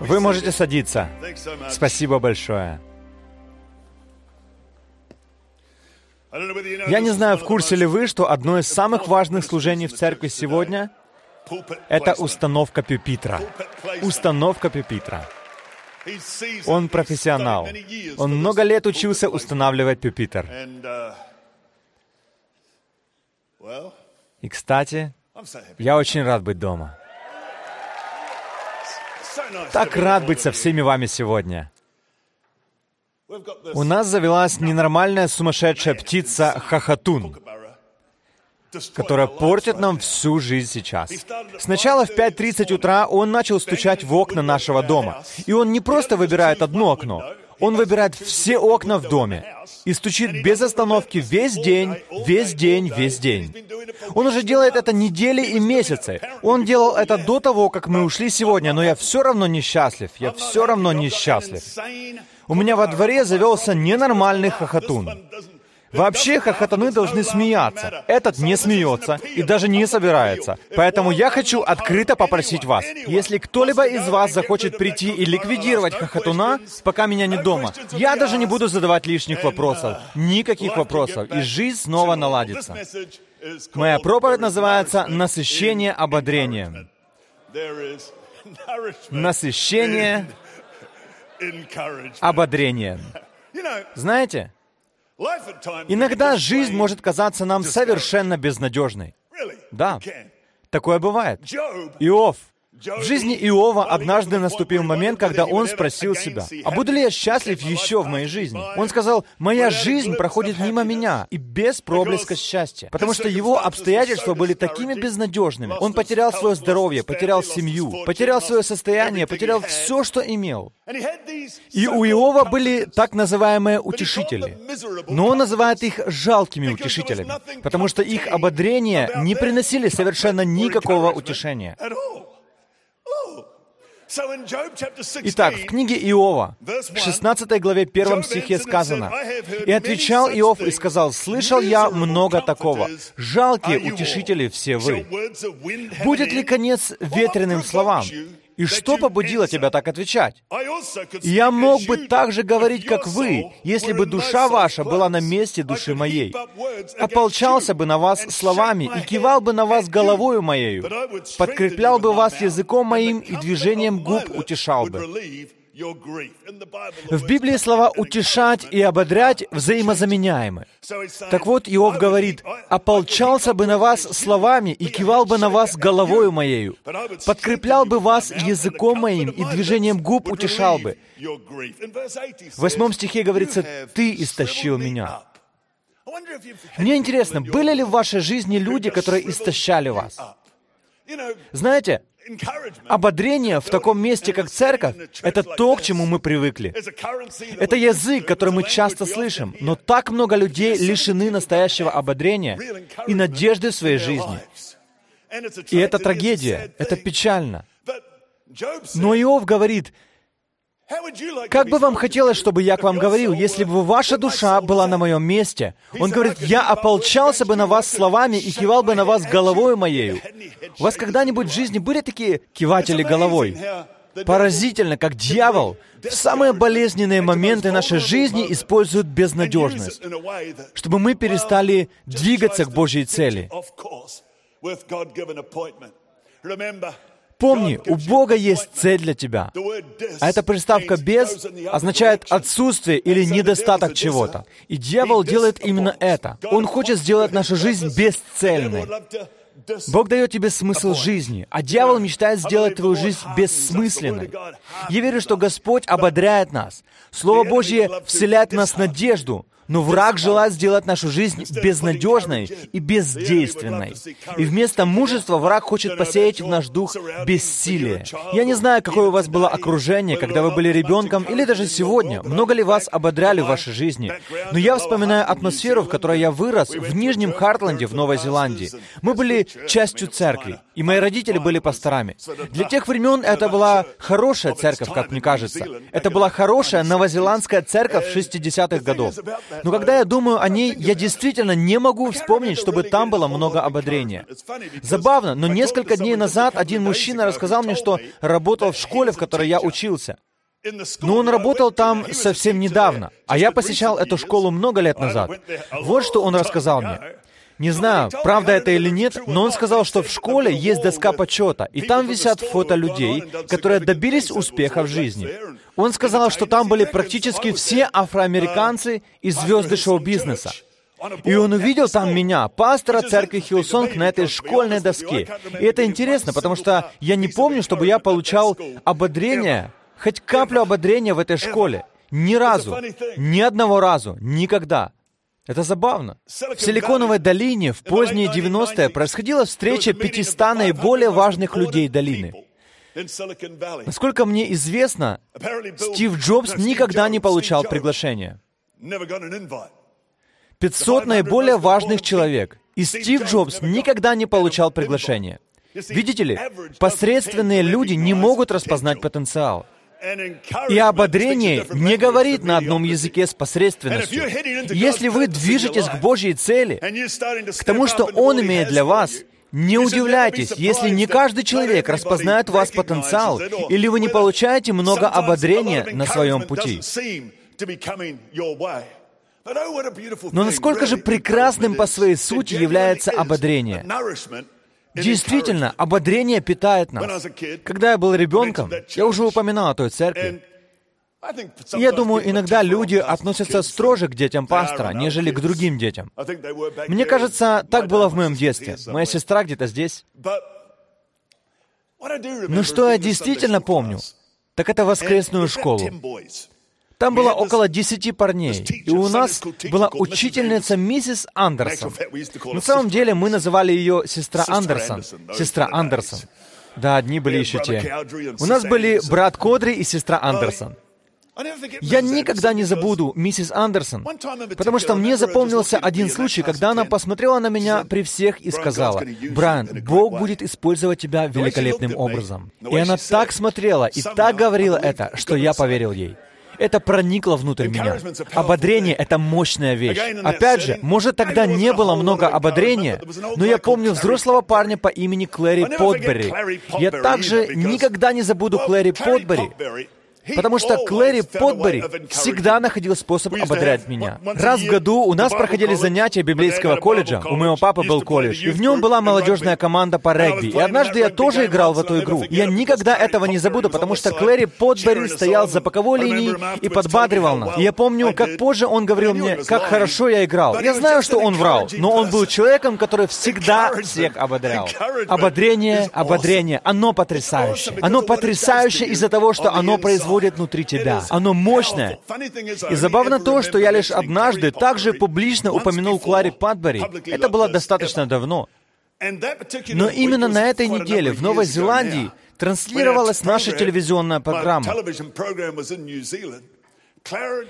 Вы можете садиться. Спасибо большое. Я не знаю, в курсе ли вы, что одно из самых важных служений в церкви сегодня — это установка пюпитра. Установка пюпитра. Он профессионал. Он много лет учился устанавливать пюпитр. И, кстати, я очень рад быть дома. Так рад быть со всеми вами сегодня. У нас завелась ненормальная сумасшедшая птица Хахатун, которая портит нам всю жизнь сейчас. Сначала в 5.30 утра он начал стучать в окна нашего дома. И он не просто выбирает одно окно, он выбирает все окна в доме и стучит без остановки весь день, весь день, весь день. Он уже делает это недели и месяцы. Он делал это до того, как мы ушли сегодня, но я все равно несчастлив. Я все равно несчастлив. У меня во дворе завелся ненормальный хохотун. Вообще хохотуны должны смеяться. Этот не смеется и даже не собирается. Поэтому я хочу открыто попросить вас, если кто-либо из вас захочет прийти и ликвидировать хохотуна, пока меня не дома, я даже не буду задавать лишних вопросов. Никаких вопросов. И жизнь снова наладится. Моя проповедь называется «Насыщение ободрением». Насыщение ободрением. Знаете, Иногда жизнь может казаться нам совершенно безнадежной. Да, такое бывает. Иов в жизни Иова однажды наступил момент, когда он спросил себя, «А буду ли я счастлив еще в моей жизни?» Он сказал, «Моя жизнь проходит мимо меня и без проблеска счастья, потому что его обстоятельства были такими безнадежными. Он потерял свое здоровье, потерял семью, потерял свое состояние, потерял все, что имел. И у Иова были так называемые утешители. Но он называет их жалкими утешителями, потому что их ободрения не приносили совершенно никакого утешения. Итак, в книге Иова, в 16 главе 1 стихе сказано, «И отвечал Иов и сказал, «Слышал я много такого. Жалкие утешители все вы. Будет ли конец ветреным словам? И что побудило тебя так отвечать? Я мог бы так же говорить, как вы, если бы душа ваша была на месте души моей. Ополчался бы на вас словами и кивал бы на вас головою моею, подкреплял бы вас языком моим и движением губ утешал бы. В Библии слова «утешать» и «ободрять» взаимозаменяемы. Так вот, Иов говорит, «ополчался бы на вас словами и кивал бы на вас головою моею, подкреплял бы вас языком моим и движением губ утешал бы». В восьмом стихе говорится, «ты истощил меня». Мне интересно, были ли в вашей жизни люди, которые истощали вас? Знаете, Ободрение в таком месте, как церковь, это то, к чему мы привыкли. Это язык, который мы часто слышим, но так много людей лишены настоящего ободрения и надежды в своей жизни. И это трагедия, это печально. Но Иов говорит, как бы вам хотелось, чтобы я к вам говорил, если бы ваша душа была на моем месте? Он говорит, я ополчался бы на вас словами и кивал бы на вас головой моею. У вас когда-нибудь в жизни были такие киватели головой? Поразительно, как дьявол в самые болезненные моменты нашей жизни использует безнадежность, чтобы мы перестали двигаться к Божьей цели. Помни, у Бога есть цель для тебя. А эта приставка «без» означает отсутствие или недостаток чего-то. И дьявол делает именно это. Он хочет сделать нашу жизнь бесцельной. Бог дает тебе смысл жизни, а дьявол мечтает сделать твою жизнь бессмысленной. Я верю, что Господь ободряет нас. Слово Божье вселяет в нас надежду, но враг желает сделать нашу жизнь безнадежной и бездейственной. И вместо мужества враг хочет посеять в наш дух бессилие. Я не знаю, какое у вас было окружение, когда вы были ребенком, или даже сегодня. Много ли вас ободряли в вашей жизни? Но я вспоминаю атмосферу, в которой я вырос, в Нижнем Хартленде, в Новой Зеландии. Мы были частью церкви, и мои родители были пасторами. Для тех времен это была хорошая церковь, как мне кажется. Это была хорошая новозеландская церковь 60-х годов. Но когда я думаю о ней, я действительно не могу вспомнить, чтобы там было много ободрения. Забавно, но несколько дней назад один мужчина рассказал мне, что работал в школе, в которой я учился. Но он работал там совсем недавно, а я посещал эту школу много лет назад. Вот что он рассказал мне. Не знаю, правда это или нет, но он сказал, что в школе есть доска почета, и там висят фото людей, которые добились успеха в жизни. Он сказал, что там были практически все афроамериканцы и звезды шоу-бизнеса. И он увидел там меня, пастора церкви Hillsong, на этой школьной доске. И это интересно, потому что я не помню, чтобы я получал ободрение, хоть каплю ободрения в этой школе. Ни разу. Ни одного разу. Никогда. Это забавно. В Силиконовой долине в поздние 90-е происходила встреча 500 наиболее важных людей долины. Насколько мне известно, Стив Джобс никогда не получал приглашения. 500 наиболее важных человек, и Стив Джобс никогда не получал приглашения. Видите ли, посредственные люди не могут распознать потенциал. И ободрение не говорит на одном языке с посредственностью. Если вы движетесь к Божьей цели, к тому, что Он имеет для вас, не удивляйтесь, если не каждый человек распознает в вас потенциал, или вы не получаете много ободрения на своем пути. Но насколько же прекрасным по своей сути является ободрение? Действительно, ободрение питает нас. Когда я был ребенком, я уже упоминал о той церкви. Я думаю, иногда люди относятся строже к детям пастора, нежели к другим детям. Мне кажется, так было в моем детстве. Моя сестра где-то здесь. Но что я действительно помню, так это воскресную школу. Там было около десяти парней, и у нас была учительница миссис Андерсон. На самом деле мы называли ее сестра Андерсон. Сестра Андерсон. Да, одни были еще те. У нас были брат Кодри и сестра Андерсон. Я никогда не забуду миссис Андерсон, потому что мне запомнился один случай, когда она посмотрела на меня при всех и сказала, «Брайан, Бог будет использовать тебя великолепным образом». И она так смотрела и так говорила это, что я поверил ей. Это проникло внутрь меня. Ободрение — это мощная вещь. Опять же, может, тогда не было много ободрения, но я помню взрослого парня по имени Клэри Потбери. Я также никогда не забуду Клэри Потбери, Потому что Клэри Потбери всегда находил способ ободрять меня. Раз в году у нас проходили занятия библейского колледжа, у моего папы был колледж, и в нем была молодежная команда по регби. И однажды я тоже играл в эту игру. Я никогда этого не забуду, потому что Клэри Потбери стоял за боковой линией и подбадривал нас. И я помню, как позже он говорил мне, как хорошо я играл. Я знаю, что он врал, но он был человеком, который всегда всех ободрял. Ободрение, ободрение, оно потрясающее. Оно потрясающее из-за того, что оно производит происходит внутри тебя. Оно мощное. И забавно то, что я лишь однажды также публично упомянул Клари Патбери. Это было достаточно давно. Но именно на этой неделе в Новой Зеландии транслировалась наша телевизионная программа.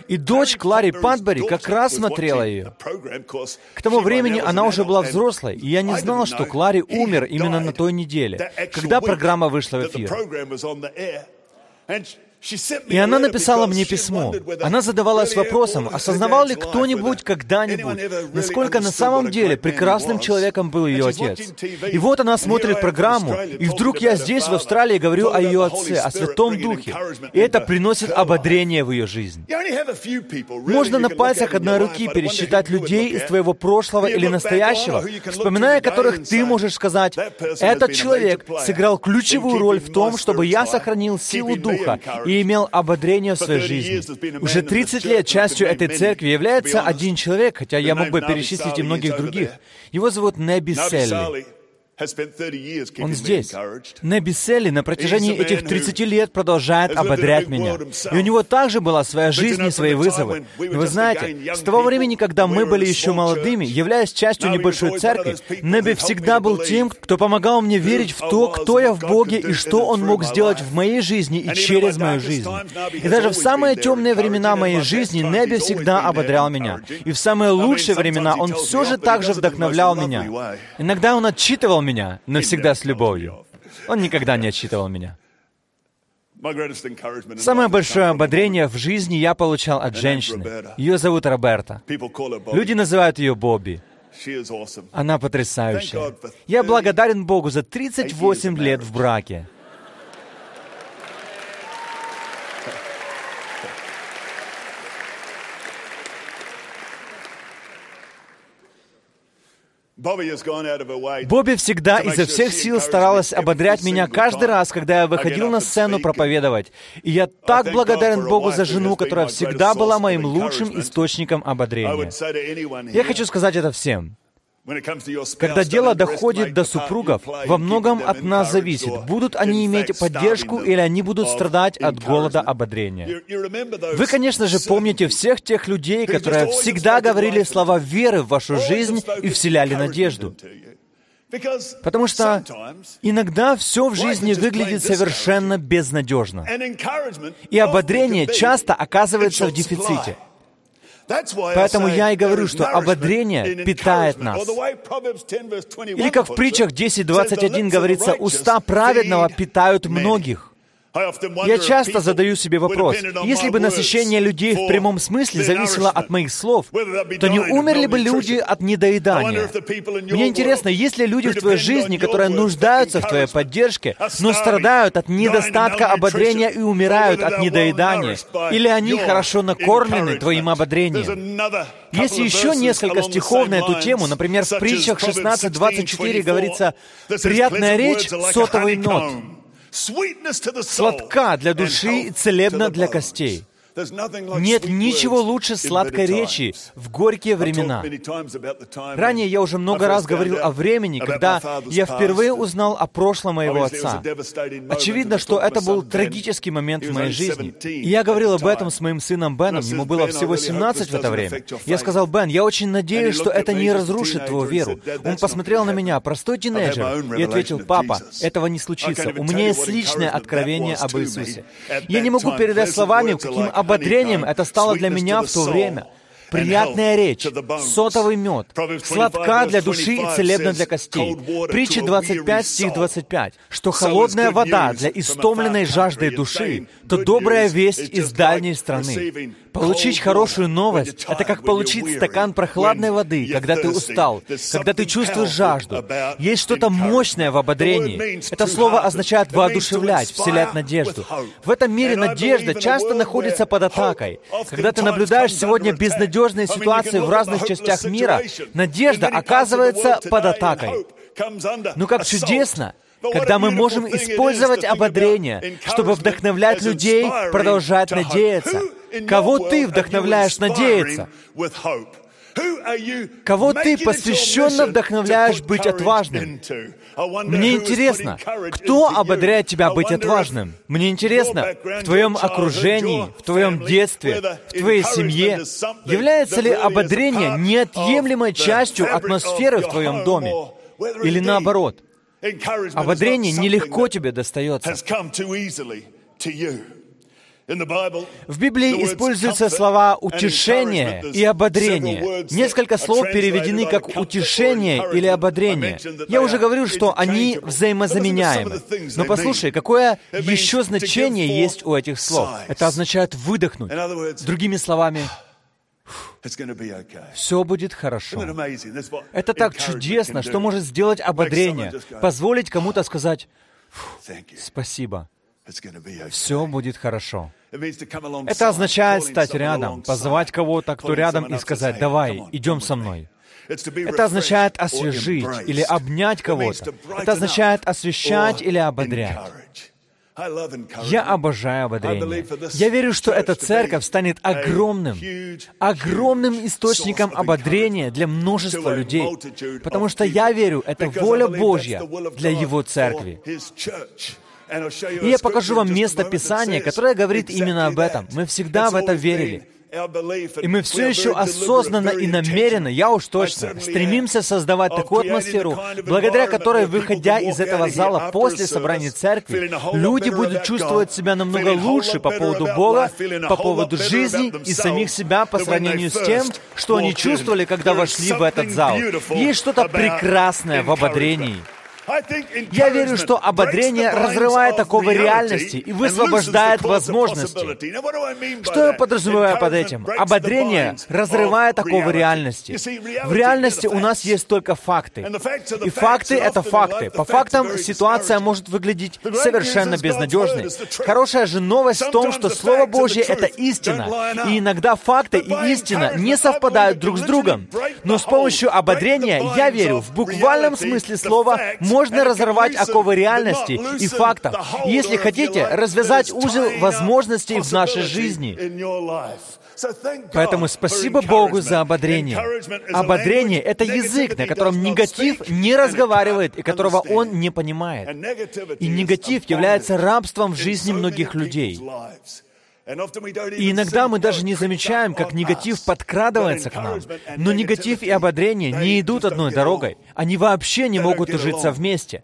И дочь Клари Патбери как раз смотрела ее. К тому времени она уже была взрослой, и я не знал, что Клари умер именно на той неделе, когда программа вышла в эфир. И она написала мне письмо. Она задавалась вопросом, осознавал ли кто-нибудь когда-нибудь, насколько на самом деле прекрасным человеком был ее отец. И вот она смотрит программу, и вдруг я здесь, в Австралии, говорю о ее отце, о Святом Духе. И это приносит ободрение в ее жизнь. Можно на пальцах одной руки пересчитать людей из твоего прошлого или настоящего, вспоминая которых ты можешь сказать, этот человек сыграл ключевую роль в том, чтобы я сохранил силу Духа и имел ободрение в своей жизни. Уже 30 лет частью этой церкви является один человек, хотя я мог бы перечислить и многих других. Его зовут Неби Селли. Он здесь. Неби Селли на протяжении этих 30 лет продолжает ободрять меня. И у него также была своя жизнь и свои вызовы. И вы знаете, с того времени, когда мы были еще молодыми, являясь частью небольшой церкви, Неби всегда был тем, кто помогал мне верить в то, кто я в Боге и что Он мог сделать в моей жизни и через мою жизнь. И даже в самые темные времена моей жизни Неби всегда ободрял меня. И в самые лучшие времена Он все же также вдохновлял меня. Иногда Он отчитывал меня, но всегда с любовью. Он никогда не отчитывал меня. Самое большое ободрение в жизни я получал от женщины. Ее зовут Роберта. Люди называют ее Бобби. Она потрясающая. Я благодарен Богу за 38 лет в браке. Бобби всегда изо всех сил старалась ободрять меня каждый раз, когда я выходил на сцену проповедовать. И я так благодарен Богу за жену, которая всегда была моим лучшим источником ободрения. Я хочу сказать это всем. Когда дело доходит до супругов, во многом от нас зависит, будут они иметь поддержку или они будут страдать от голода ободрения. Вы, конечно же, помните всех тех людей, которые всегда говорили слова веры в вашу жизнь и вселяли надежду. Потому что иногда все в жизни выглядит совершенно безнадежно. И ободрение часто оказывается в дефиците. Поэтому я и говорю, что ободрение питает нас. Или как в притчах 10.21 говорится, «Уста праведного питают многих». Я часто задаю себе вопрос, если бы насыщение людей в прямом смысле зависело от моих слов, то не умерли бы люди от недоедания? Мне интересно, есть ли люди в твоей жизни, которые нуждаются в твоей поддержке, но страдают от недостатка ободрения и умирают от недоедания? Или они хорошо накормлены твоим ободрением? Есть еще несколько стихов на эту тему. Например, в притчах 16.24 говорится «Приятная речь — сотовый нот, сладка для души и целебна для костей. Нет ничего лучше сладкой речи в горькие времена. Ранее я уже много раз говорил о времени, когда я впервые узнал о прошлом моего отца. Очевидно, что это был трагический момент в моей жизни. И я говорил об этом с моим сыном Беном, ему было всего 17 в это время. Я сказал, Бен, я очень надеюсь, что это не разрушит твою веру. Он посмотрел на меня, простой тинейджер, и ответил, папа, этого не случится. У меня есть личное откровение об Иисусе. Я не могу передать словами, каким ободрением это стало для меня в то время. Приятная речь, сотовый мед, сладка для души и целебна для костей. Притча 25, стих 25, что холодная вода для истомленной жаждой души, то добрая весть из дальней страны. Получить хорошую новость — это как получить стакан прохладной воды, когда ты устал, когда ты чувствуешь жажду. Есть что-то мощное в ободрении. Это слово означает воодушевлять, вселять надежду. В этом мире надежда часто находится под атакой. Когда ты наблюдаешь сегодня безнадежные ситуации в разных частях мира, надежда оказывается под атакой. Ну как чудесно, когда мы можем использовать ободрение, чтобы вдохновлять людей продолжать надеяться. Кого ты вдохновляешь надеяться? Кого ты посвященно вдохновляешь быть отважным? Мне интересно, кто ободряет тебя быть отважным? Мне интересно, в твоем окружении, в твоем детстве, в твоей семье, является ли ободрение неотъемлемой частью атмосферы в твоем доме? Или наоборот? Ободрение нелегко тебе достается. В Библии используются слова «утешение» и «ободрение». Несколько слов переведены как «утешение» или «ободрение». Я уже говорил, что они взаимозаменяемы. Но послушай, какое еще значение есть у этих слов? Это означает «выдохнуть». Другими словами, все будет хорошо. Это так чудесно, что может сделать ободрение, позволить кому-то сказать «Спасибо». Все будет хорошо. Это означает стать рядом, позвать кого-то, кто рядом, и сказать, «Давай, идем со мной». Это означает освежить или обнять кого-то. Это означает освещать или ободрять. Я обожаю ободрение. Я верю, что эта церковь станет огромным, огромным источником ободрения для множества людей, потому что я верю, это воля Божья для Его церкви. И я покажу вам место Писания, которое говорит именно об этом. Мы всегда в это верили. И мы все еще осознанно и намеренно, я уж точно, стремимся создавать такую атмосферу, благодаря которой, выходя из этого зала после собрания церкви, люди будут чувствовать себя намного лучше по поводу Бога, по поводу жизни и самих себя по сравнению с тем, что они чувствовали, когда вошли в этот зал. Есть что-то прекрасное в ободрении. Я верю, что ободрение разрывает такого реальности и высвобождает возможности. Что я подразумеваю под этим? Ободрение разрывает такого реальности. В реальности у нас есть только факты. И факты — это факты. По фактам ситуация может выглядеть совершенно безнадежной. Хорошая же новость в том, что Слово Божье — это истина. И иногда факты и истина не совпадают друг с другом. Но с помощью ободрения, я верю, в буквальном смысле слова можно разорвать оковы реальности и фактов. Если хотите, развязать узел возможностей в нашей жизни. Поэтому спасибо Богу за ободрение. Ободрение — это язык, на котором негатив не разговаривает и которого он не понимает. И негатив является рабством в жизни многих людей. И иногда мы даже не замечаем, как негатив подкрадывается к нам. Но негатив и ободрение не идут одной дорогой. Они вообще не могут ужиться вместе.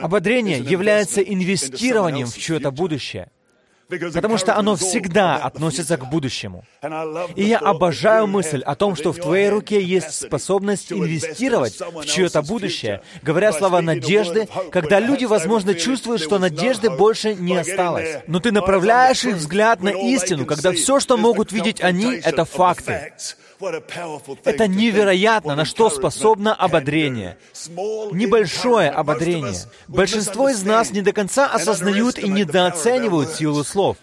Ободрение является инвестированием в чье-то будущее потому что оно всегда относится к будущему. И я обожаю мысль о том, что в твоей руке есть способность инвестировать в чье-то будущее, говоря слова надежды, когда люди, возможно, чувствуют, что надежды больше не осталось. Но ты направляешь их взгляд на истину, когда все, что могут видеть они, это факты. Это невероятно, на что способно ободрение. Небольшое ободрение. Большинство из нас не до конца осознают и недооценивают силу слов.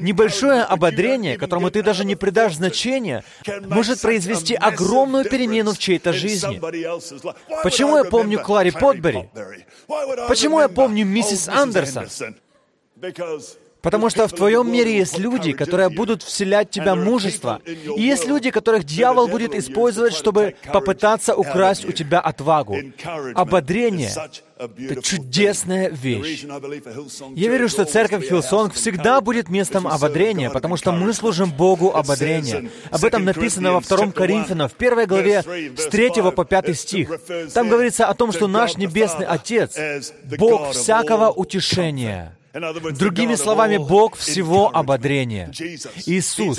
Небольшое ободрение, которому ты даже не придашь значения, может произвести огромную перемену в чьей-то жизни. Почему я помню Клари Потбери? Почему я помню миссис Андерсон? Потому что в твоем мире есть люди, которые будут вселять в тебя мужество. И есть люди, которых дьявол будет использовать, чтобы попытаться украсть у тебя отвагу. Ободрение — это чудесная вещь. Я верю, что церковь Hillsong всегда будет местом ободрения, потому что мы служим Богу ободрения. Об этом написано во 2 Коринфянам, в первой главе, с 3 по 5 стих. Там говорится о том, что наш Небесный Отец — Бог всякого утешения, Другими словами, Бог всего ободрения. Иисус,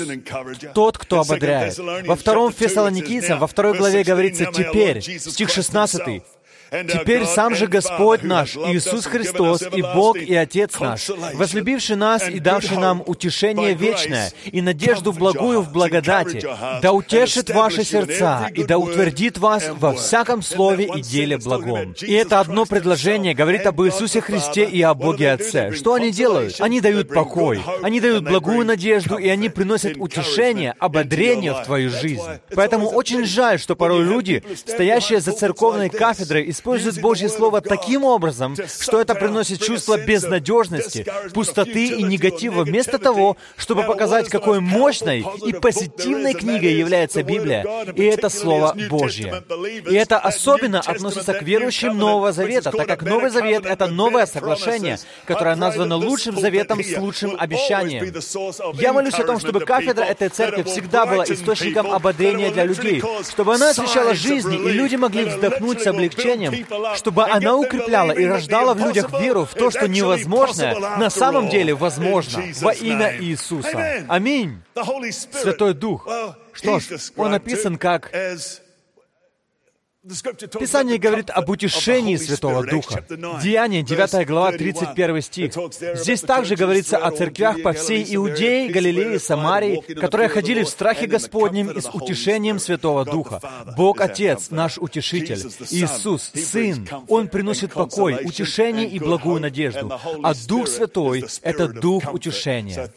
тот, кто ободряет. Во втором Фессалоникийцам, во второй главе говорится «теперь», стих 16, Теперь сам же Господь наш, Иисус Христос, и Бог, и Отец наш, возлюбивший нас и давший нам утешение вечное и надежду благую в благодати, да утешит ваши сердца и да утвердит вас во всяком слове и деле благом. И это одно предложение говорит об Иисусе Христе и о Боге Отце. Что они делают? Они дают покой, они дают благую надежду, и они приносят утешение, ободрение в твою жизнь. Поэтому очень жаль, что порой люди, стоящие за церковной кафедрой, использует Божье Слово таким образом, что это приносит чувство безнадежности, пустоты и негатива, вместо того, чтобы показать, какой мощной и позитивной книгой является Библия, и это Слово Божье. И это особенно относится к верующим Нового Завета, так как Новый Завет — это новое соглашение, которое названо лучшим заветом с лучшим обещанием. Я молюсь о том, чтобы кафедра этой церкви всегда была источником ободрения для людей, чтобы она освещала жизни, и люди могли вздохнуть с облегчением, чтобы она укрепляла и рождала в людях веру в то, что невозможное на самом деле возможно во имя Иисуса. Аминь. Святой Дух. Что ж, он описан как Писание говорит об утешении Святого Духа. Деяние, 9 глава, 31 стих. Здесь также говорится о церквях по всей Иудее, Галилее, Самарии, которые ходили в страхе Господнем и с утешением Святого Духа. Бог Отец, наш Утешитель. Иисус, Сын, Он приносит покой, утешение и благую надежду. А Дух Святой — это Дух утешения.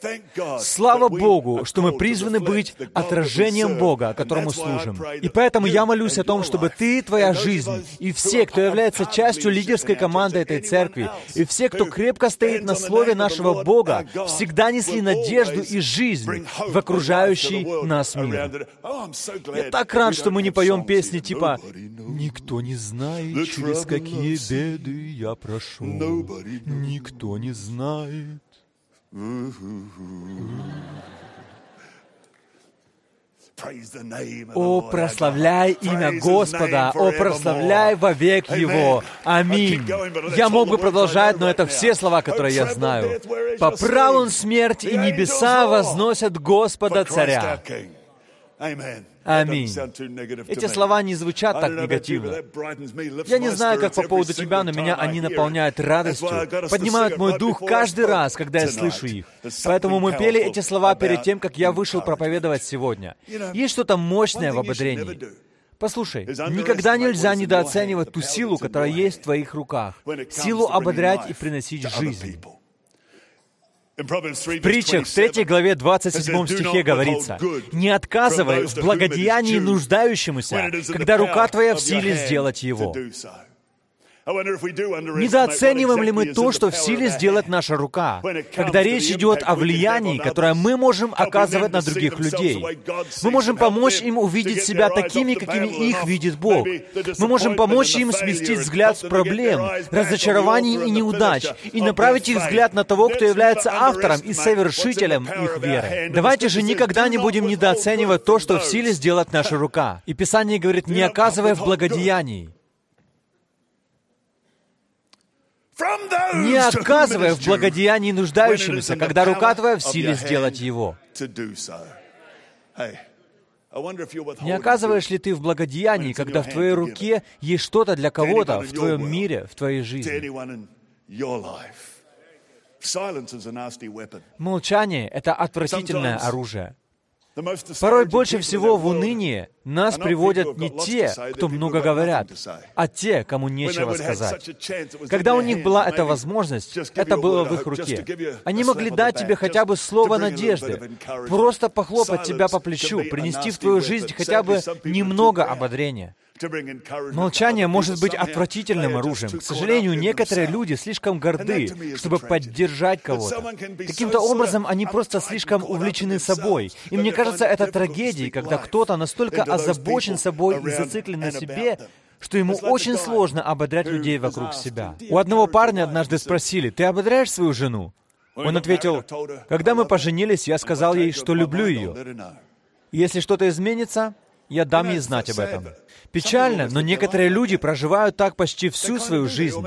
Слава Богу, что мы призваны быть отражением Бога, которому служим. И поэтому я молюсь о том, чтобы ты твоя жизнь, и все, кто является частью лидерской команды этой церкви, и все, кто крепко стоит на слове нашего Бога, всегда несли надежду и жизнь в окружающий нас мир. Я так рад, что мы не поем песни типа «Никто не знает, через какие беды я прошел. Никто не знает». О, прославляй имя Господа! О, прославляй вовек Его! Аминь! Я мог бы продолжать, но это все слова, которые я знаю. По праву смерть и небеса возносят Господа Царя. Аминь. Эти слова не звучат так негативно. Я не знаю, как по поводу тебя, но меня они наполняют радостью, поднимают мой дух каждый раз, когда я слышу их. Поэтому мы пели эти слова перед тем, как я вышел проповедовать сегодня. Есть что-то мощное в ободрении. Послушай, никогда нельзя недооценивать ту силу, которая есть в твоих руках. Силу ободрять и приносить жизнь. В притчах в 3 главе 27 стихе говорится, «Не отказывай в благодеянии нуждающемуся, когда рука твоя в силе сделать его». Недооцениваем ли мы то, что в силе сделать наша рука, когда речь идет о влиянии, которое мы можем оказывать на других людей? Мы можем помочь им увидеть себя такими, какими их видит Бог. Мы можем помочь им сместить взгляд с проблем, разочарований и неудач, и направить их взгляд на того, кто является автором и совершителем их веры. Давайте же никогда не будем недооценивать то, что в силе сделать наша рука. И Писание говорит, не оказывая в благодеянии. Не оказывая в благодеянии нуждающимся, когда рука твоя в силе сделать его. Не оказываешь ли ты в благодеянии, когда в твоей руке есть что-то для кого-то в твоем мире, в твоей жизни? Молчание — это отвратительное оружие. Порой больше всего в уныние нас приводят не те, кто много говорят, а те, кому нечего сказать. Когда у них была эта возможность, это было в их руке. Они могли дать тебе хотя бы слово надежды, просто похлопать тебя по плечу, принести в твою жизнь хотя бы немного ободрения. Молчание может быть отвратительным оружием. К сожалению, некоторые люди слишком горды, чтобы поддержать кого-то. Каким-то образом они просто слишком увлечены собой. И мне кажется, это трагедией, когда кто-то настолько озабочен собой и зациклен на себе, что ему очень сложно ободрять людей вокруг себя. У одного парня однажды спросили, «Ты ободряешь свою жену?» Он ответил, «Когда мы поженились, я сказал ей, что люблю ее. Если что-то изменится, я дам ей знать об этом. Печально, но некоторые люди проживают так почти всю свою жизнь.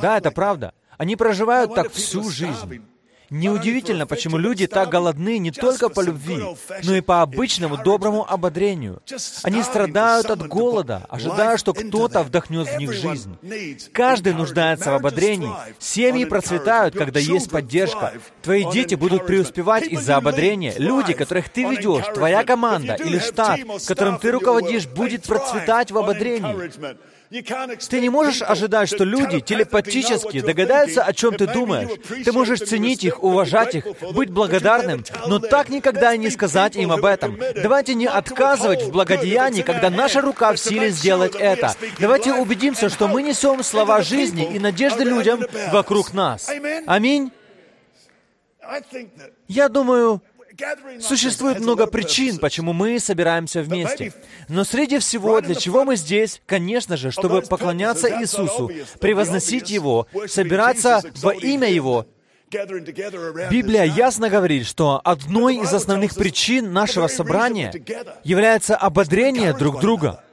Да, это правда. Они проживают так всю жизнь. Неудивительно, почему люди так голодны не только по любви, но и по обычному доброму ободрению. Они страдают от голода, ожидая, что кто-то вдохнет в них жизнь. Каждый нуждается в ободрении. Семьи процветают, когда есть поддержка. Твои дети будут преуспевать из-за ободрения. Люди, которых ты ведешь, твоя команда или штат, которым ты руководишь, будет процветать в ободрении. Ты не можешь ожидать, что люди телепатически догадаются, о чем ты думаешь. Ты можешь ценить их, уважать их, быть благодарным, но так никогда и не сказать им об этом. Давайте не отказывать в благодеянии, когда наша рука в силе сделать это. Давайте убедимся, что мы несем слова жизни и надежды людям вокруг нас. Аминь. Я думаю, Существует много причин, почему мы собираемся вместе. Но среди всего, для чего мы здесь, конечно же, чтобы поклоняться Иисусу, превозносить Его, собираться во имя Его, Библия ясно говорит, что одной из основных причин нашего собрания является ободрение друг друга.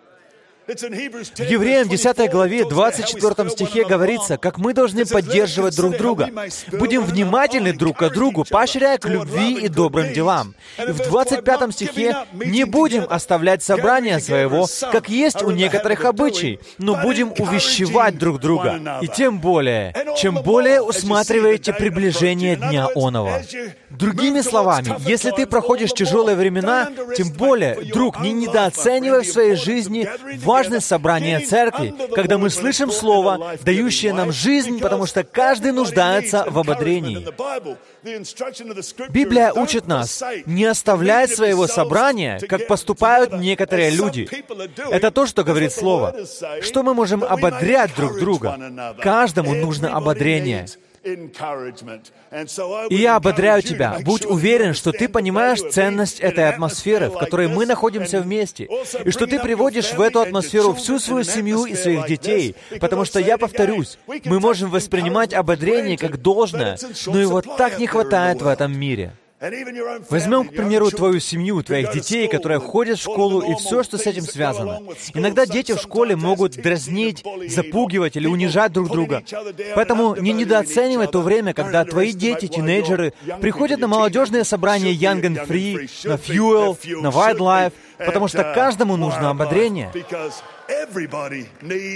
В Евреям 10 главе 24 стихе говорится, как мы должны поддерживать друг друга. Будем внимательны друг к другу, поощряя к любви и добрым делам. И в 25 стихе не будем оставлять собрание своего, как есть у некоторых обычай, но будем увещевать друг друга. И тем более, чем более усматриваете приближение Дня Онова. Другими словами, если ты проходишь тяжелые времена, тем более, друг, не недооценивай в своей жизни важность собрания церкви, когда мы слышим Слово, дающее нам жизнь, потому что каждый нуждается в ободрении. Библия учит нас не оставлять своего собрания, как поступают некоторые люди. Это то, что говорит Слово. Что мы можем ободрять друг друга? Каждому нужно ободрение. И я ободряю тебя. Будь уверен, что ты понимаешь ценность этой атмосферы, в которой мы находимся вместе, и что ты приводишь в эту атмосферу всю свою семью и своих детей, потому что, я повторюсь, мы можем воспринимать ободрение как должное, но его так не хватает в этом мире. Возьмем, к примеру, твою семью, твоих детей, которые ходят в школу, и все, что с этим связано. Иногда дети в школе могут дразнить, запугивать или унижать друг друга. Поэтому не недооценивай то время, когда твои дети, тинейджеры, приходят на молодежные собрания Young and Free, на Fuel, на Wildlife, потому что каждому нужно ободрение.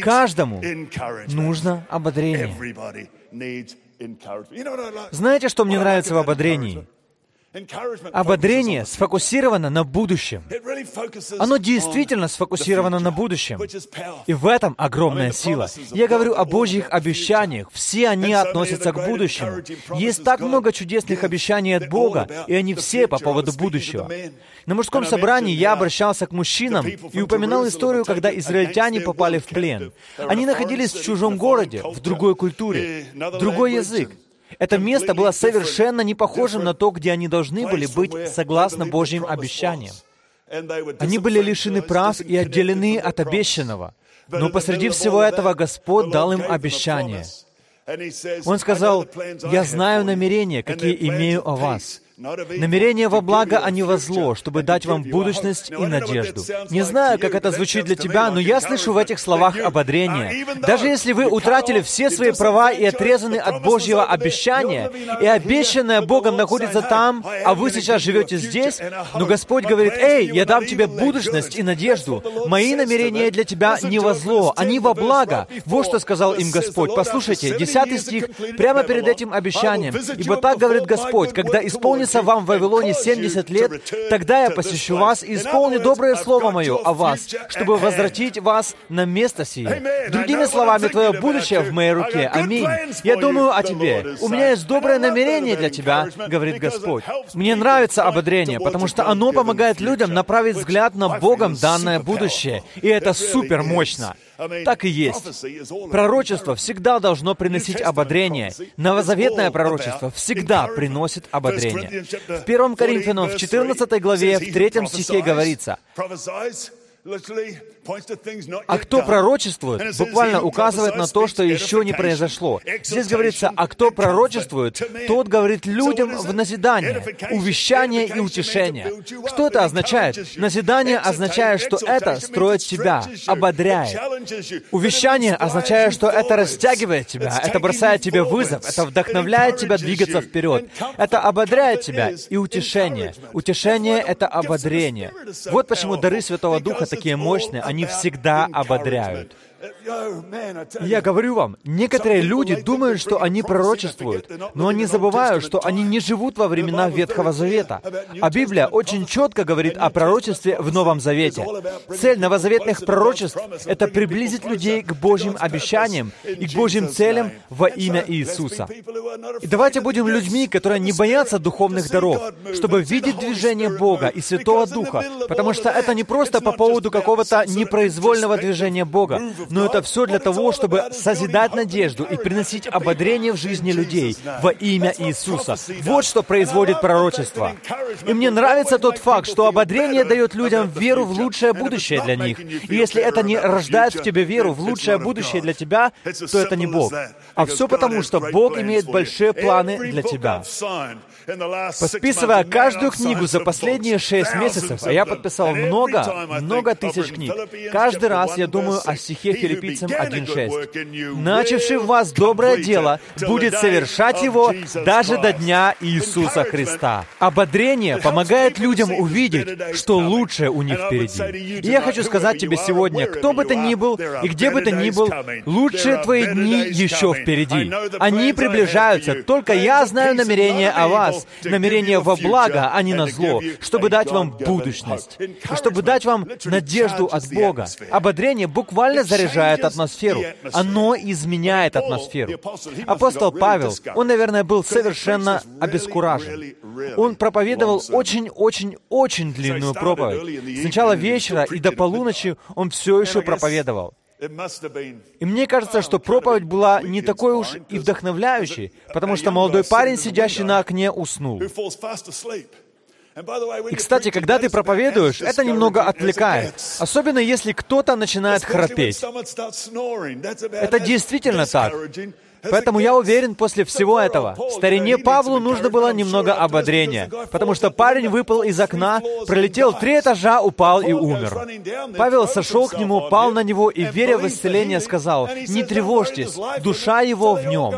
Каждому нужно ободрение. Знаете, что мне нравится в ободрении? Ободрение сфокусировано на будущем. Оно действительно сфокусировано на будущем. И в этом огромная сила. Я говорю о Божьих обещаниях. Все они относятся к будущему. Есть так много чудесных обещаний от Бога, и они все по поводу будущего. На мужском собрании я обращался к мужчинам и упоминал историю, когда израильтяне попали в плен. Они находились в чужом городе, в другой культуре, другой язык. Это место было совершенно не похожим на то, где они должны были быть согласно Божьим обещаниям. Они были лишены прав и отделены от обещанного. Но посреди всего этого Господь дал им обещание. Он сказал, «Я знаю намерения, какие имею о вас, Намерение во благо, а не во зло, чтобы дать вам будущность и надежду. Не знаю, как это звучит для тебя, но я слышу в этих словах ободрение. Даже если вы утратили все свои права и отрезаны от Божьего обещания, и обещанное Богом находится там, а вы сейчас живете здесь, но Господь говорит, «Эй, я дам тебе будущность и надежду. Мои намерения для тебя не во зло, они во благо». Вот что сказал им Господь. Послушайте, 10 стих, прямо перед этим обещанием. «Ибо так говорит Господь, когда исполнится исполнится вам в Вавилоне 70 лет, тогда я посещу вас и исполню доброе слово мое о вас, чтобы возвратить вас на место сие. Другими словами, твое будущее в моей руке. Аминь. Я думаю о тебе. У меня есть доброе намерение для тебя, говорит Господь. Мне нравится ободрение, потому что оно помогает людям направить взгляд на Богом данное будущее. И это супер мощно. Так и есть. Пророчество всегда должно приносить ободрение. Новозаветное пророчество всегда приносит ободрение. В 1 Коринфянам, в 14 главе, в 3 стихе говорится, а кто пророчествует, буквально указывает на то, что еще не произошло. Здесь говорится, а кто пророчествует, тот говорит людям в назидание, увещание и утешение. Что это означает? Назидание означает, что это строит тебя, ободряет. Увещание означает, что это растягивает тебя, это бросает тебе вызов, это вдохновляет тебя двигаться вперед. Это ободряет тебя и утешение. Утешение — это ободрение. Вот почему дары Святого Духа такие мощные, они всегда ободряют. Я говорю вам, некоторые люди думают, что они пророчествуют, но они забывают, что они не живут во времена Ветхого Завета. А Библия очень четко говорит о пророчестве в Новом Завете. Цель новозаветных пророчеств — это приблизить людей к Божьим обещаниям и к Божьим целям во имя Иисуса. И давайте будем людьми, которые не боятся духовных даров, чтобы видеть движение Бога и Святого Духа, потому что это не просто по поводу какого-то непроизвольного движения Бога, но это все для того, чтобы созидать надежду и приносить ободрение в жизни людей во имя Иисуса. Вот что производит пророчество. И мне нравится тот факт, что ободрение дает людям веру в лучшее будущее для них. И если это не рождает в тебе веру в лучшее будущее для тебя, то это не Бог. А все потому, что Бог имеет большие планы для тебя. Подписывая каждую книгу за последние шесть месяцев, а я подписал много, много тысяч книг, каждый раз я думаю о стихе филиппийцам 1.6. «Начавший в вас доброе дело будет совершать его даже до дня Иисуса Христа». Ободрение помогает людям увидеть, что лучшее у них впереди. И я хочу сказать тебе сегодня, кто бы ты ни был и где бы ты ни был, лучшие твои дни еще впереди. Они приближаются, только я знаю намерения о вас, намерение во благо, а не на зло, чтобы дать вам будущность, чтобы дать вам надежду от Бога. Ободрение буквально заряжает атмосферу. Оно изменяет атмосферу. Апостол Павел, он, наверное, был совершенно обескуражен. Он проповедовал очень-очень-очень длинную проповедь. С начала вечера и до полуночи он все еще проповедовал. И мне кажется, что проповедь была не такой уж и вдохновляющей, потому что молодой парень, сидящий на окне, уснул. И, кстати, когда ты проповедуешь, это немного отвлекает. Особенно если кто-то начинает храпеть. Это действительно так. Поэтому я уверен, после всего этого, старине Павлу нужно было немного ободрения, потому что парень выпал из окна, пролетел три этажа, упал и умер. Павел сошел к нему, пал на него и, веря в исцеление, сказал, «Не тревожьтесь, душа его в нем».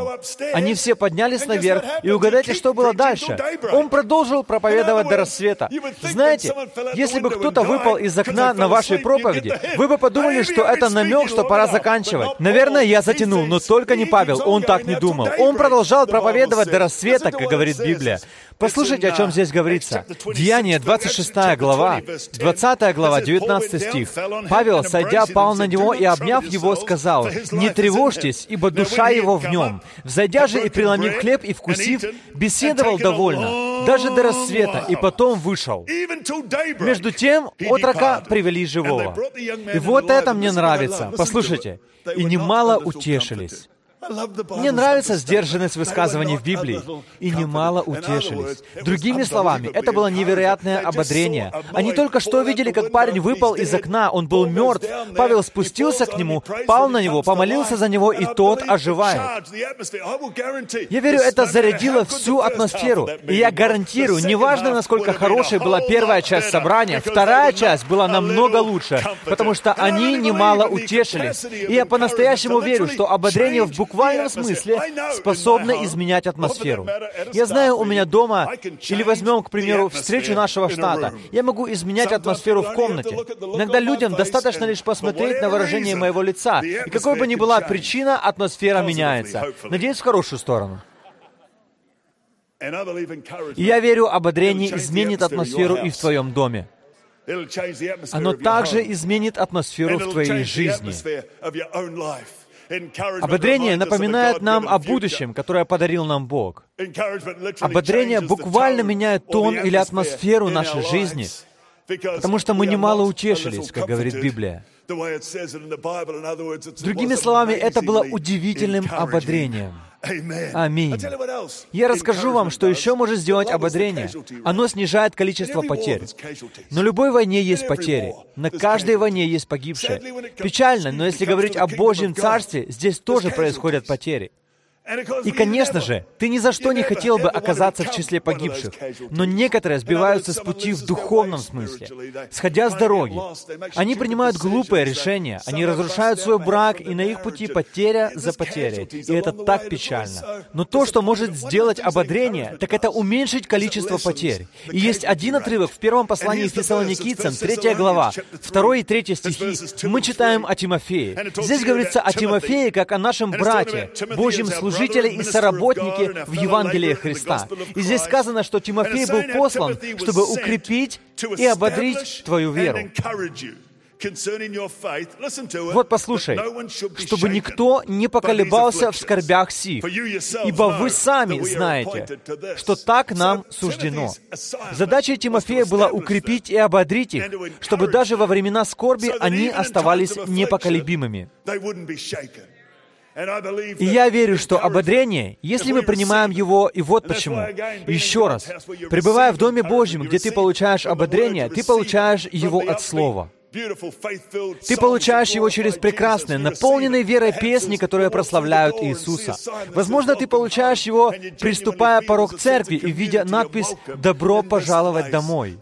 Они все поднялись наверх, и угадайте, что было дальше. Он продолжил проповедовать до рассвета. Знаете, если бы кто-то выпал из окна на вашей проповеди, вы бы подумали, что это намек, что пора заканчивать. Наверное, я затянул, но только не Павел он так не думал. Он продолжал проповедовать до рассвета, как говорит Библия. Послушайте, о чем здесь говорится. Деяние, 26 глава, 20 глава, 19 стих. Павел, сойдя, пал на него и, обняв его, сказал, «Не тревожьтесь, ибо душа его в нем». Взойдя же и преломив хлеб и вкусив, беседовал довольно, даже до рассвета, и потом вышел. Между тем, отрока привели живого. И вот это мне нравится. Послушайте. «И немало утешились». Мне нравится сдержанность высказываний в Библии. И немало утешились. Другими словами, это было невероятное ободрение. Они только что видели, как парень выпал из окна, он был мертв. Павел спустился к нему, пал на него, помолился за него, и тот оживает. Я верю, это зарядило всю атмосферу. И я гарантирую, неважно, насколько хорошей была первая часть собрания, вторая часть была намного лучше, потому что они немало утешились. И я по-настоящему верю, что ободрение в буквальном буквальном смысле способна изменять атмосферу. Я знаю, у меня дома, или возьмем, к примеру, встречу нашего штата, я могу изменять атмосферу в комнате. Иногда людям достаточно лишь посмотреть на выражение моего лица, и какой бы ни была причина, атмосфера меняется. Надеюсь, в хорошую сторону. И я верю, ободрение изменит атмосферу и в твоем доме. Оно также изменит атмосферу в твоей жизни. Ободрение напоминает нам о будущем, которое подарил нам Бог. Ободрение буквально меняет тон или атмосферу нашей жизни, потому что мы немало утешились, как говорит Библия. Другими словами, это было удивительным ободрением. Аминь. Я расскажу вам, что еще может сделать ободрение. Оно снижает количество потерь. На любой войне есть потери. На каждой войне есть погибшие. Печально, но если говорить о Божьем Царстве, здесь тоже происходят потери. И, конечно же, ты ни за что не хотел бы оказаться в числе погибших, но некоторые сбиваются с пути в духовном смысле, сходя с дороги. Они принимают глупые решения, они разрушают свой брак, и на их пути потеря за потерей. И это так печально. Но то, что может сделать ободрение, так это уменьшить количество потерь. И есть один отрывок в первом послании Фессалоникийцам, третья глава, второй и третий стихи. Мы читаем о Тимофее. Здесь говорится о Тимофее, как о нашем брате, Божьем служителе, служители и соработники в Евангелии Христа. И здесь сказано, что Тимофей был послан, чтобы укрепить и ободрить твою веру. Вот послушай, чтобы никто не поколебался в скорбях сих, ибо вы сами знаете, что так нам суждено. Задача Тимофея была укрепить и ободрить их, чтобы даже во времена скорби они оставались непоколебимыми. И я верю, что ободрение, если мы принимаем его, и вот почему. Еще раз, пребывая в Доме Божьем, где ты получаешь ободрение, ты получаешь его от Слова. Ты получаешь его через прекрасные, наполненные верой песни, которые прославляют Иисуса. Возможно, ты получаешь его, приступая порог церкви и видя надпись «Добро пожаловать домой».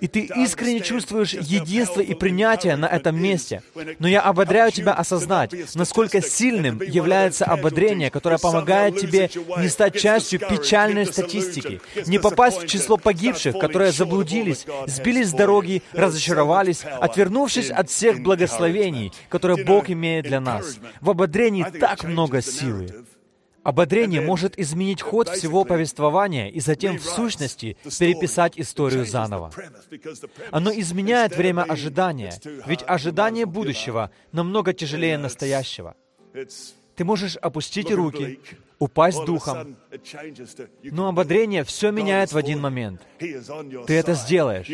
И ты искренне чувствуешь единство и принятие на этом месте. Но я ободряю тебя осознать, насколько сильным является ободрение, которое помогает тебе не стать частью печальной статистики, не попасть в число погибших, которые заблудились, сбились с дороги, разочаровались, отказались, отвернувшись от всех благословений, которые Бог имеет для нас. В ободрении так много силы. Ободрение может изменить ход всего повествования и затем, в сущности, переписать историю заново. Оно изменяет время ожидания, ведь ожидание будущего намного тяжелее настоящего. Ты можешь опустить руки, упасть духом. Но ободрение все меняет в один момент. Ты это сделаешь.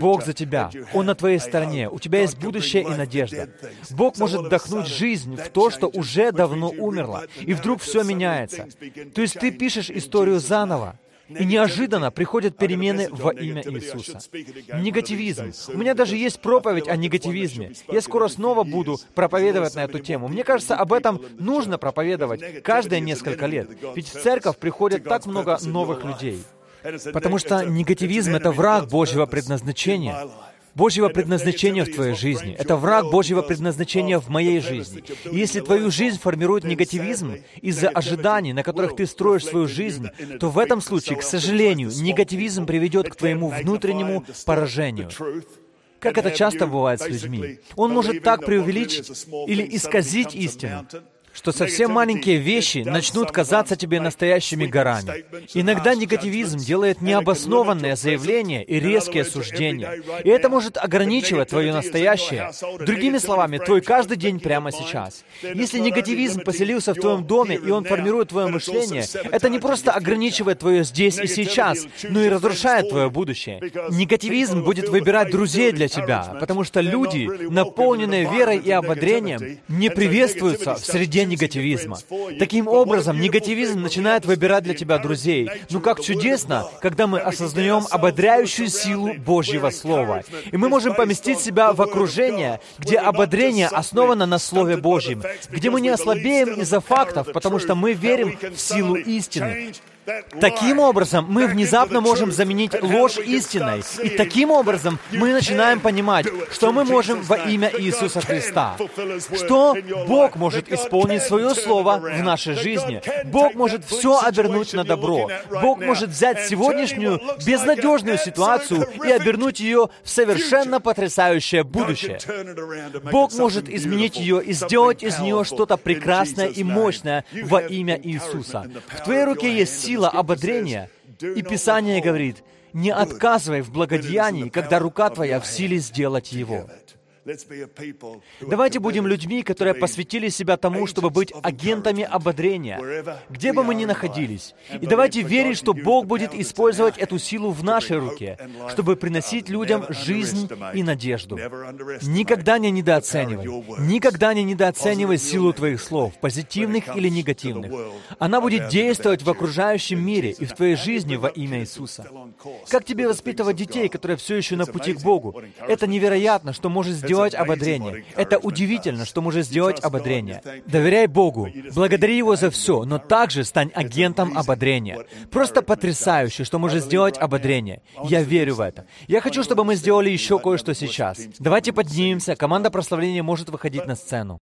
Бог за тебя. Он на твоей стороне. У тебя есть будущее и надежда. Бог может вдохнуть жизнь в то, что уже давно умерло. И вдруг все меняется. То есть ты пишешь историю заново. И неожиданно приходят перемены во имя Иисуса. Негативизм. У меня даже есть проповедь о негативизме. Я скоро снова буду проповедовать на эту тему. Мне кажется, об этом нужно проповедовать каждые несколько лет. Ведь в церковь приходит так много новых людей. Потому что негативизм — это враг Божьего предназначения. Божьего предназначения в твоей жизни. Это враг Божьего предназначения в моей жизни. И если твою жизнь формирует негативизм из-за ожиданий, на которых ты строишь свою жизнь, то в этом случае, к сожалению, негативизм приведет к твоему внутреннему поражению. Как это часто бывает с людьми. Он может так преувеличить или исказить истину, что совсем маленькие вещи начнут казаться тебе настоящими горами. Иногда негативизм делает необоснованные заявления и резкие суждения, и это может ограничивать твое настоящее. Другими словами, твой каждый день прямо сейчас. Если негативизм поселился в твоем доме, и он формирует твое мышление, это не просто ограничивает твое здесь и сейчас, но и разрушает твое будущее. Негативизм будет выбирать друзей для тебя, потому что люди, наполненные верой и ободрением, не приветствуются в среде негативизма. Таким образом, негативизм начинает выбирать для тебя друзей. Ну как чудесно, когда мы осознаем ободряющую силу Божьего Слова. И мы можем поместить себя в окружение, где ободрение основано на Слове Божьем, где мы не ослабеем из-за фактов, потому что мы верим в силу истины. Таким образом, мы внезапно можем заменить ложь истиной. И таким образом мы начинаем понимать, что мы можем во имя Иисуса Христа. Что Бог может исполнить свое слово в нашей жизни. Бог может все обернуть на добро. Бог может взять сегодняшнюю безнадежную ситуацию и обернуть ее в совершенно потрясающее будущее. Бог может изменить ее и сделать из нее что-то прекрасное и мощное во имя Иисуса. В твоей руке есть сила сила ободрения. И Писание говорит, не отказывай в благодеянии, когда рука твоя в силе сделать его. Давайте будем людьми, которые посвятили себя тому, чтобы быть агентами ободрения, где бы мы ни находились. И давайте верить, что Бог будет использовать эту силу в нашей руке, чтобы приносить людям жизнь и надежду. Никогда не недооценивай. Никогда не недооценивай силу твоих слов, позитивных или негативных. Она будет действовать в окружающем мире и в твоей жизни во имя Иисуса. Как тебе воспитывать детей, которые все еще на пути к Богу? Это невероятно, что может сделать сделать ободрение. Это удивительно, что может сделать ободрение. Доверяй Богу, благодари Его за все, но также стань агентом ободрения. Просто потрясающе, что может сделать ободрение. Я верю в это. Я хочу, чтобы мы сделали еще кое-что сейчас. Давайте поднимемся, команда прославления может выходить на сцену.